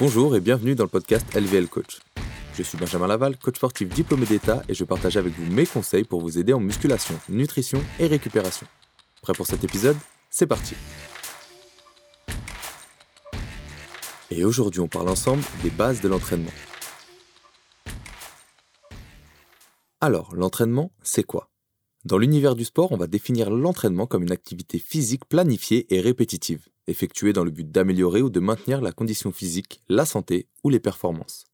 Bonjour et bienvenue dans le podcast LVL Coach. Je suis Benjamin Laval, coach sportif diplômé d'État et je partage avec vous mes conseils pour vous aider en musculation, nutrition et récupération. Prêt pour cet épisode? C'est parti Et aujourd'hui on parle ensemble des bases de l'entraînement. Alors, l'entraînement, c'est quoi? Dans l'univers du sport, on va définir l'entraînement comme une activité physique planifiée et répétitive, effectuée dans le but d'améliorer ou de maintenir la condition physique, la santé ou les performances.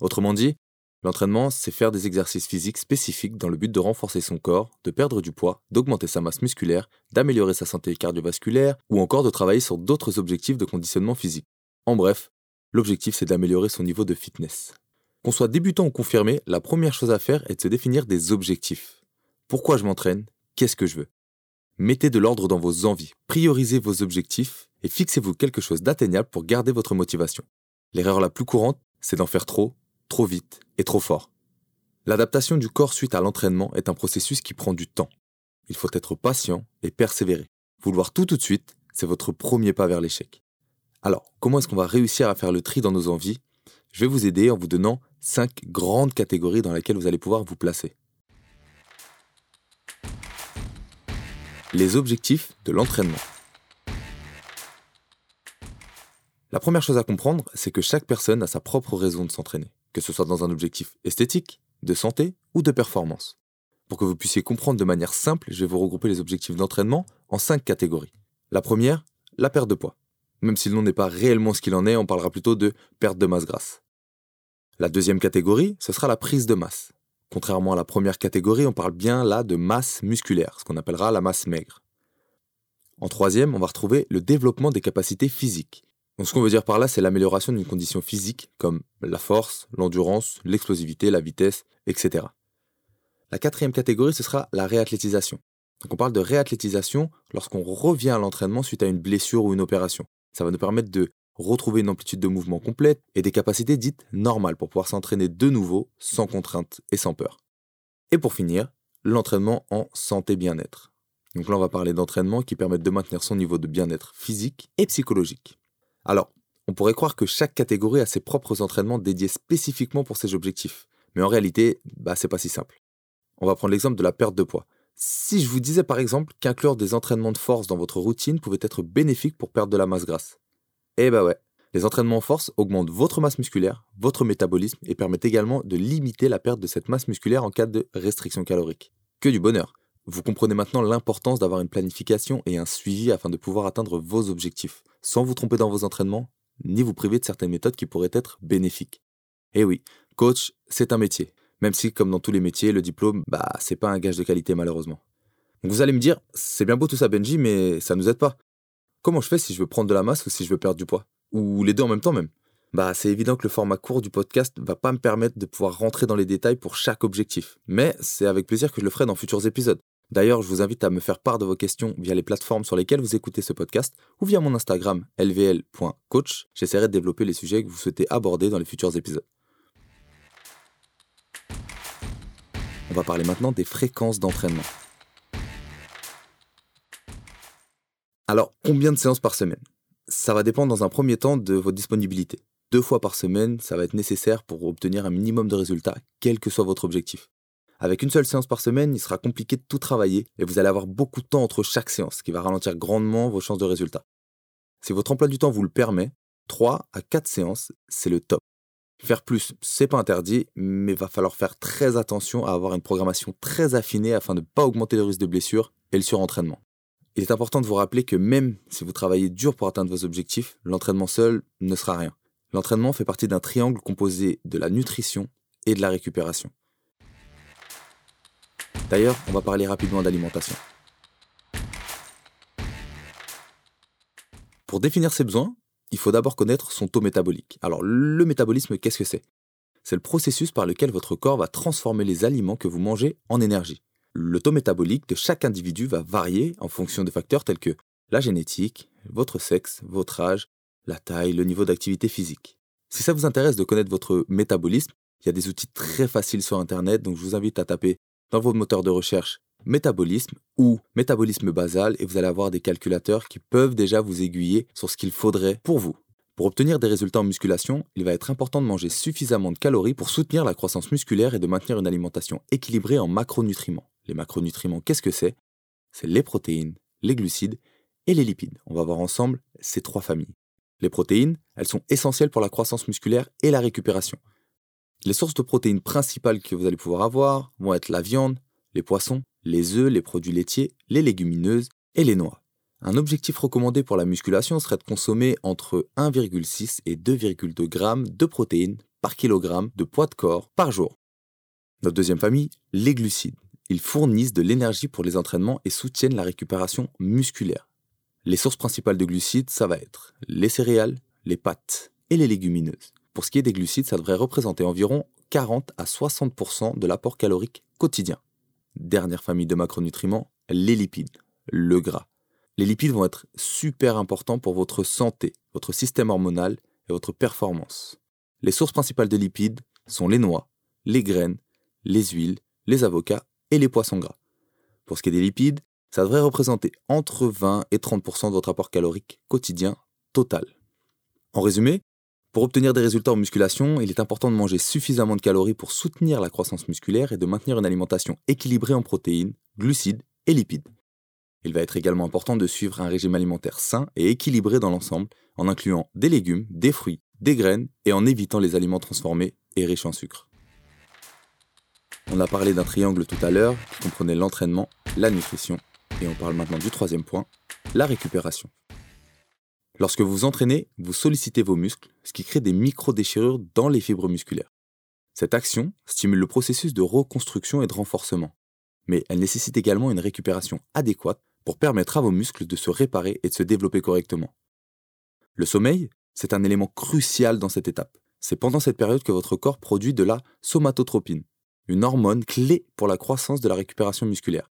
Autrement dit, l'entraînement, c'est faire des exercices physiques spécifiques dans le but de renforcer son corps, de perdre du poids, d'augmenter sa masse musculaire, d'améliorer sa santé cardiovasculaire ou encore de travailler sur d'autres objectifs de conditionnement physique. En bref, l'objectif c'est d'améliorer son niveau de fitness. Qu'on soit débutant ou confirmé, la première chose à faire est de se définir des objectifs. Pourquoi je m'entraîne? Qu'est-ce que je veux? Mettez de l'ordre dans vos envies, priorisez vos objectifs et fixez-vous quelque chose d'atteignable pour garder votre motivation. L'erreur la plus courante, c'est d'en faire trop, trop vite et trop fort. L'adaptation du corps suite à l'entraînement est un processus qui prend du temps. Il faut être patient et persévérer. Vouloir tout tout de suite, c'est votre premier pas vers l'échec. Alors, comment est-ce qu'on va réussir à faire le tri dans nos envies? Je vais vous aider en vous donnant cinq grandes catégories dans lesquelles vous allez pouvoir vous placer. Les objectifs de l'entraînement. La première chose à comprendre, c'est que chaque personne a sa propre raison de s'entraîner, que ce soit dans un objectif esthétique, de santé ou de performance. Pour que vous puissiez comprendre de manière simple, je vais vous regrouper les objectifs d'entraînement en cinq catégories. La première, la perte de poids. Même si le nom n'est pas réellement ce qu'il en est, on parlera plutôt de perte de masse grasse. La deuxième catégorie, ce sera la prise de masse. Contrairement à la première catégorie, on parle bien là de masse musculaire, ce qu'on appellera la masse maigre. En troisième, on va retrouver le développement des capacités physiques. Donc ce qu'on veut dire par là, c'est l'amélioration d'une condition physique comme la force, l'endurance, l'explosivité, la vitesse, etc. La quatrième catégorie, ce sera la réathlétisation. Donc on parle de réathlétisation lorsqu'on revient à l'entraînement suite à une blessure ou une opération. Ça va nous permettre de retrouver une amplitude de mouvement complète et des capacités dites normales pour pouvoir s'entraîner de nouveau sans contrainte et sans peur. Et pour finir, l'entraînement en santé bien-être. Donc là, on va parler d'entraînement qui permettent de maintenir son niveau de bien-être physique et psychologique. Alors, on pourrait croire que chaque catégorie a ses propres entraînements dédiés spécifiquement pour ses objectifs. Mais en réalité, bah, c'est pas si simple. On va prendre l'exemple de la perte de poids. Si je vous disais par exemple qu'inclure des entraînements de force dans votre routine pouvait être bénéfique pour perdre de la masse grasse, eh bah ouais, les entraînements en force augmentent votre masse musculaire, votre métabolisme et permettent également de limiter la perte de cette masse musculaire en cas de restriction calorique. Que du bonheur Vous comprenez maintenant l'importance d'avoir une planification et un suivi afin de pouvoir atteindre vos objectifs, sans vous tromper dans vos entraînements, ni vous priver de certaines méthodes qui pourraient être bénéfiques. Eh oui, coach, c'est un métier. Même si, comme dans tous les métiers, le diplôme, bah, c'est pas un gage de qualité malheureusement. Vous allez me dire, c'est bien beau tout ça Benji, mais ça nous aide pas. Comment je fais si je veux prendre de la masse ou si je veux perdre du poids? Ou les deux en même temps même? Bah c'est évident que le format court du podcast va pas me permettre de pouvoir rentrer dans les détails pour chaque objectif. Mais c'est avec plaisir que je le ferai dans futurs épisodes. D'ailleurs, je vous invite à me faire part de vos questions via les plateformes sur lesquelles vous écoutez ce podcast ou via mon Instagram lvl.coach. J'essaierai de développer les sujets que vous souhaitez aborder dans les futurs épisodes. On va parler maintenant des fréquences d'entraînement. Alors, combien de séances par semaine? Ça va dépendre dans un premier temps de votre disponibilité. Deux fois par semaine, ça va être nécessaire pour obtenir un minimum de résultats, quel que soit votre objectif. Avec une seule séance par semaine, il sera compliqué de tout travailler et vous allez avoir beaucoup de temps entre chaque séance, ce qui va ralentir grandement vos chances de résultats. Si votre emploi du temps vous le permet, 3 à 4 séances, c'est le top. Faire plus, c'est pas interdit, mais va falloir faire très attention à avoir une programmation très affinée afin de ne pas augmenter le risque de blessure et le surentraînement. Il est important de vous rappeler que même si vous travaillez dur pour atteindre vos objectifs, l'entraînement seul ne sera rien. L'entraînement fait partie d'un triangle composé de la nutrition et de la récupération. D'ailleurs, on va parler rapidement d'alimentation. Pour définir ses besoins, il faut d'abord connaître son taux métabolique. Alors le métabolisme, qu'est-ce que c'est? C'est le processus par lequel votre corps va transformer les aliments que vous mangez en énergie le taux métabolique de chaque individu va varier en fonction de facteurs tels que la génétique, votre sexe, votre âge, la taille, le niveau d'activité physique. Si ça vous intéresse de connaître votre métabolisme, il y a des outils très faciles sur Internet, donc je vous invite à taper dans votre moteur de recherche métabolisme ou métabolisme basal et vous allez avoir des calculateurs qui peuvent déjà vous aiguiller sur ce qu'il faudrait pour vous. Pour obtenir des résultats en musculation, il va être important de manger suffisamment de calories pour soutenir la croissance musculaire et de maintenir une alimentation équilibrée en macronutriments. Les macronutriments, qu'est-ce que c'est? C'est les protéines, les glucides et les lipides. On va voir ensemble ces trois familles. Les protéines, elles sont essentielles pour la croissance musculaire et la récupération. Les sources de protéines principales que vous allez pouvoir avoir vont être la viande, les poissons, les œufs, les produits laitiers, les légumineuses et les noix. Un objectif recommandé pour la musculation serait de consommer entre 1,6 et 2,2 g de protéines par kilogramme de poids de corps par jour. Notre deuxième famille, les glucides. Ils fournissent de l'énergie pour les entraînements et soutiennent la récupération musculaire. Les sources principales de glucides, ça va être les céréales, les pâtes et les légumineuses. Pour ce qui est des glucides, ça devrait représenter environ 40 à 60% de l'apport calorique quotidien. Dernière famille de macronutriments, les lipides, le gras. Les lipides vont être super importants pour votre santé, votre système hormonal et votre performance. Les sources principales de lipides sont les noix, les graines, les huiles, les avocats et les poissons gras. Pour ce qui est des lipides, ça devrait représenter entre 20 et 30% de votre apport calorique quotidien total. En résumé, pour obtenir des résultats en musculation, il est important de manger suffisamment de calories pour soutenir la croissance musculaire et de maintenir une alimentation équilibrée en protéines, glucides et lipides. Il va être également important de suivre un régime alimentaire sain et équilibré dans l'ensemble, en incluant des légumes, des fruits, des graines et en évitant les aliments transformés et riches en sucre. On a parlé d'un triangle tout à l'heure qui comprenait l'entraînement, la nutrition, et on parle maintenant du troisième point, la récupération. Lorsque vous entraînez, vous sollicitez vos muscles, ce qui crée des micro-déchirures dans les fibres musculaires. Cette action stimule le processus de reconstruction et de renforcement, mais elle nécessite également une récupération adéquate pour permettre à vos muscles de se réparer et de se développer correctement. Le sommeil, c'est un élément crucial dans cette étape. C'est pendant cette période que votre corps produit de la somatotropine, une hormone clé pour la croissance de la récupération musculaire.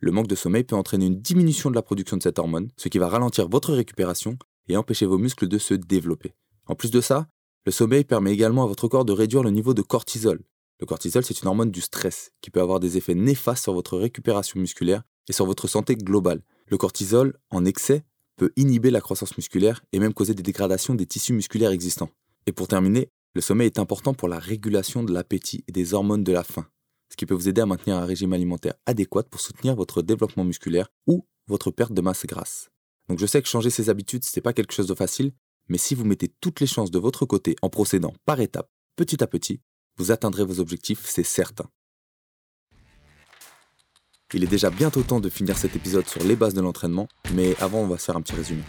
Le manque de sommeil peut entraîner une diminution de la production de cette hormone, ce qui va ralentir votre récupération et empêcher vos muscles de se développer. En plus de ça, le sommeil permet également à votre corps de réduire le niveau de cortisol. Le cortisol, c'est une hormone du stress qui peut avoir des effets néfastes sur votre récupération musculaire et sur votre santé globale. Le cortisol, en excès, peut inhiber la croissance musculaire et même causer des dégradations des tissus musculaires existants. Et pour terminer, le sommeil est important pour la régulation de l'appétit et des hormones de la faim, ce qui peut vous aider à maintenir un régime alimentaire adéquat pour soutenir votre développement musculaire ou votre perte de masse grasse. Donc je sais que changer ses habitudes, ce n'est pas quelque chose de facile, mais si vous mettez toutes les chances de votre côté en procédant par étapes, petit à petit, vous atteindrez vos objectifs, c'est certain. Il est déjà bientôt temps de finir cet épisode sur les bases de l'entraînement, mais avant on va se faire un petit résumé.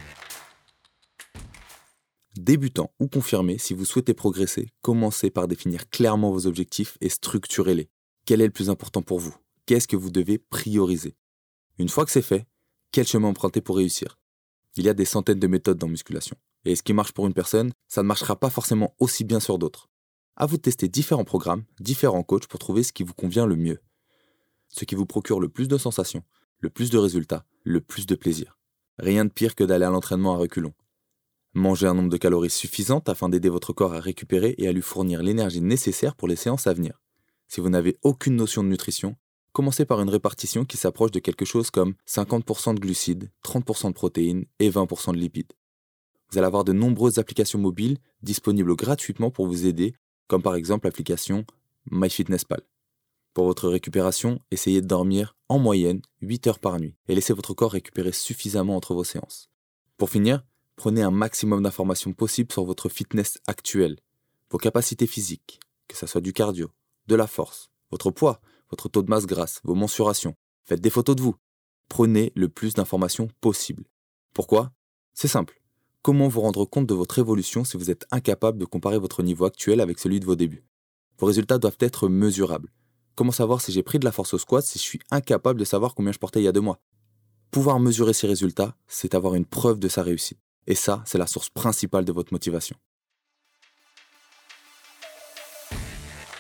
Débutant ou confirmé, si vous souhaitez progresser, commencez par définir clairement vos objectifs et structurez-les. Quel est le plus important pour vous? Qu'est-ce que vous devez prioriser? Une fois que c'est fait, quel chemin emprunter pour réussir? Il y a des centaines de méthodes dans musculation. Et ce qui marche pour une personne, ça ne marchera pas forcément aussi bien sur d'autres. À vous de tester différents programmes, différents coachs pour trouver ce qui vous convient le mieux ce qui vous procure le plus de sensations, le plus de résultats, le plus de plaisir. Rien de pire que d'aller à l'entraînement à reculons. Mangez un nombre de calories suffisantes afin d'aider votre corps à récupérer et à lui fournir l'énergie nécessaire pour les séances à venir. Si vous n'avez aucune notion de nutrition, commencez par une répartition qui s'approche de quelque chose comme 50% de glucides, 30% de protéines et 20% de lipides. Vous allez avoir de nombreuses applications mobiles disponibles gratuitement pour vous aider, comme par exemple l'application MyFitnessPal. Pour votre récupération, essayez de dormir en moyenne 8 heures par nuit et laissez votre corps récupérer suffisamment entre vos séances. Pour finir, prenez un maximum d'informations possibles sur votre fitness actuel, vos capacités physiques, que ce soit du cardio, de la force, votre poids, votre taux de masse grasse, vos mensurations. Faites des photos de vous. Prenez le plus d'informations possible. Pourquoi? C'est simple. Comment vous rendre compte de votre évolution si vous êtes incapable de comparer votre niveau actuel avec celui de vos débuts? Vos résultats doivent être mesurables. Comment savoir si j'ai pris de la force au squat si je suis incapable de savoir combien je portais il y a deux mois? Pouvoir mesurer ses résultats, c'est avoir une preuve de sa réussite. Et ça, c'est la source principale de votre motivation.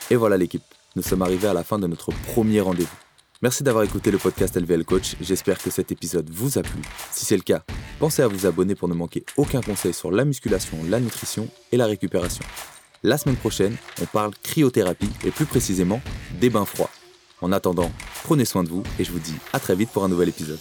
Et voilà l'équipe, nous sommes arrivés à la fin de notre premier rendez-vous. Merci d'avoir écouté le podcast LVL Coach, j'espère que cet épisode vous a plu. Si c'est le cas, pensez à vous abonner pour ne manquer aucun conseil sur la musculation, la nutrition et la récupération. La semaine prochaine, on parle cryothérapie et plus précisément des bains froids. En attendant, prenez soin de vous et je vous dis à très vite pour un nouvel épisode.